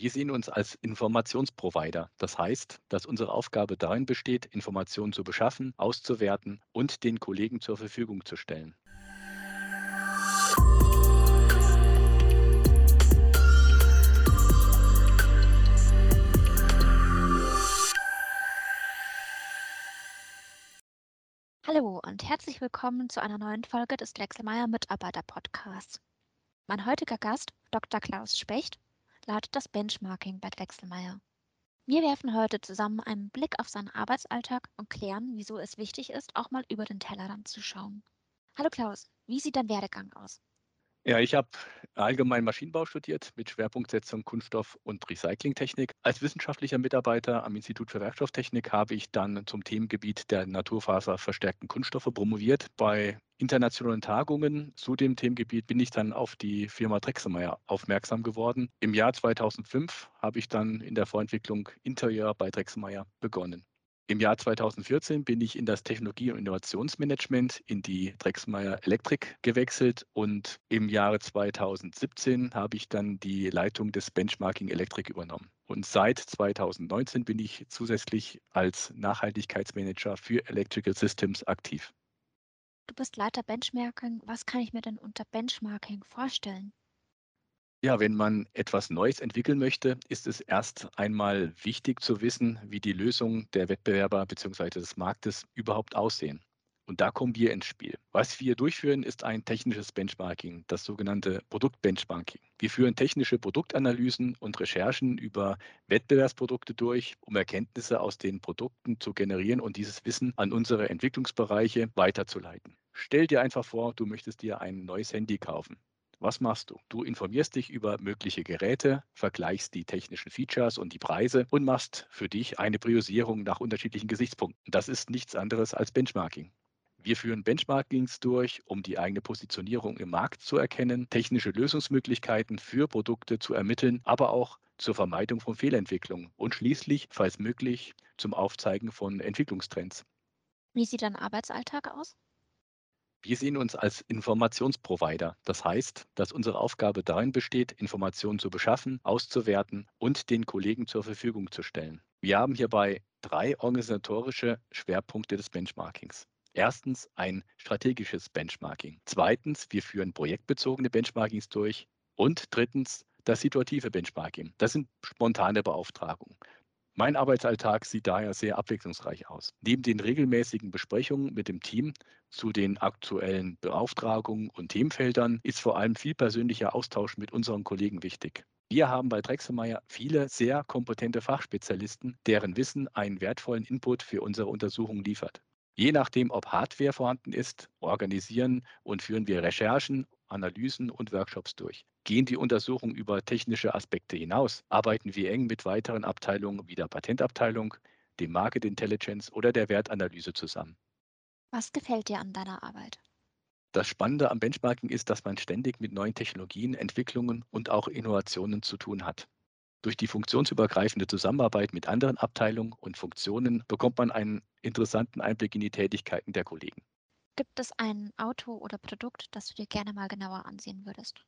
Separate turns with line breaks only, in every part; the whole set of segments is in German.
Wir sehen uns als Informationsprovider. Das heißt, dass unsere Aufgabe darin besteht, Informationen zu beschaffen, auszuwerten und den Kollegen zur Verfügung zu stellen.
Hallo und herzlich willkommen zu einer neuen Folge des Drechselmeier Mitarbeiter Podcasts. Mein heutiger Gast, Dr. Klaus Specht, lautet das Benchmarking bei Drechselmeier. Wir werfen heute zusammen einen Blick auf seinen Arbeitsalltag und klären, wieso es wichtig ist, auch mal über den Tellerrand zu schauen. Hallo Klaus, wie sieht dein Werdegang aus?
Ja, ich habe allgemein Maschinenbau studiert mit Schwerpunktsetzung Kunststoff- und Recyclingtechnik. Als wissenschaftlicher Mitarbeiter am Institut für Werkstofftechnik habe ich dann zum Themengebiet der naturfaserverstärkten Kunststoffe promoviert. Bei internationalen Tagungen zu dem Themengebiet bin ich dann auf die Firma Drechselmeier aufmerksam geworden. Im Jahr 2005 habe ich dann in der Vorentwicklung Interieur bei Drechselmeier begonnen. Im Jahr 2014 bin ich in das Technologie- und Innovationsmanagement in die Drexmeyer Electric gewechselt und im Jahre 2017 habe ich dann die Leitung des Benchmarking Electric übernommen. Und seit 2019 bin ich zusätzlich als Nachhaltigkeitsmanager für Electrical Systems aktiv.
Du bist Leiter Benchmarking. Was kann ich mir denn unter Benchmarking vorstellen?
Ja, wenn man etwas Neues entwickeln möchte, ist es erst einmal wichtig zu wissen, wie die Lösungen der Wettbewerber bzw. des Marktes überhaupt aussehen. Und da kommen wir ins Spiel. Was wir durchführen, ist ein technisches Benchmarking, das sogenannte Produktbenchmarking. Wir führen technische Produktanalysen und Recherchen über Wettbewerbsprodukte durch, um Erkenntnisse aus den Produkten zu generieren und dieses Wissen an unsere Entwicklungsbereiche weiterzuleiten. Stell dir einfach vor, du möchtest dir ein neues Handy kaufen. Was machst du? Du informierst dich über mögliche Geräte, vergleichst die technischen Features und die Preise und machst für dich eine Priorisierung nach unterschiedlichen Gesichtspunkten. Das ist nichts anderes als Benchmarking. Wir führen Benchmarkings durch, um die eigene Positionierung im Markt zu erkennen, technische Lösungsmöglichkeiten für Produkte zu ermitteln, aber auch zur Vermeidung von Fehlentwicklung und schließlich, falls möglich, zum Aufzeigen von Entwicklungstrends.
Wie sieht dein Arbeitsalltag aus?
Wir sehen uns als Informationsprovider. Das heißt, dass unsere Aufgabe darin besteht, Informationen zu beschaffen, auszuwerten und den Kollegen zur Verfügung zu stellen. Wir haben hierbei drei organisatorische Schwerpunkte des Benchmarkings. Erstens ein strategisches Benchmarking. Zweitens, wir führen projektbezogene Benchmarkings durch. Und drittens das situative Benchmarking. Das sind spontane Beauftragungen. Mein Arbeitsalltag sieht daher sehr abwechslungsreich aus. Neben den regelmäßigen Besprechungen mit dem Team zu den aktuellen Beauftragungen und Themenfeldern ist vor allem viel persönlicher Austausch mit unseren Kollegen wichtig. Wir haben bei Drechselmeier viele sehr kompetente Fachspezialisten, deren Wissen einen wertvollen Input für unsere Untersuchung liefert. Je nachdem, ob Hardware vorhanden ist, organisieren und führen wir Recherchen, Analysen und Workshops durch. Gehen die Untersuchungen über technische Aspekte hinaus, arbeiten wir eng mit weiteren Abteilungen wie der Patentabteilung, dem Market Intelligence oder der Wertanalyse zusammen.
Was gefällt dir an deiner Arbeit?
Das Spannende am Benchmarking ist, dass man ständig mit neuen Technologien, Entwicklungen und auch Innovationen zu tun hat. Durch die funktionsübergreifende Zusammenarbeit mit anderen Abteilungen und Funktionen bekommt man einen interessanten Einblick in die Tätigkeiten der Kollegen.
Gibt es ein Auto oder Produkt, das du dir gerne mal genauer ansehen würdest?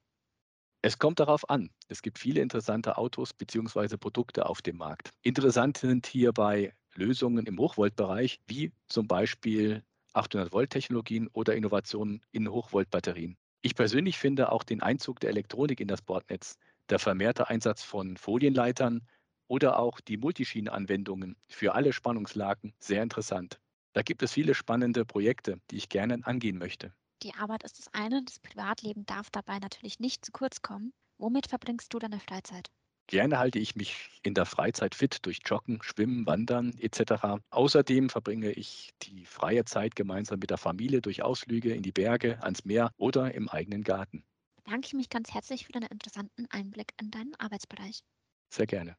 Es kommt darauf an. Es gibt viele interessante Autos bzw. Produkte auf dem Markt. Interessant sind hierbei Lösungen im Hochvoltbereich, wie zum Beispiel 800 Volt Technologien oder Innovationen in Hochvoltbatterien. Ich persönlich finde auch den Einzug der Elektronik in das Bordnetz der vermehrte Einsatz von Folienleitern oder auch die Multischienenanwendungen für alle Spannungslagen sehr interessant. Da gibt es viele spannende Projekte, die ich gerne angehen möchte.
Die Arbeit ist das eine, das Privatleben darf dabei natürlich nicht zu kurz kommen. Womit verbringst du deine Freizeit?
Gerne halte ich mich in der Freizeit fit durch Joggen, Schwimmen, Wandern etc. Außerdem verbringe ich die freie Zeit gemeinsam mit der Familie durch Ausflüge in die Berge, ans Meer oder im eigenen Garten
bedanke ich mich ganz herzlich für deinen interessanten Einblick in deinen Arbeitsbereich.
Sehr gerne.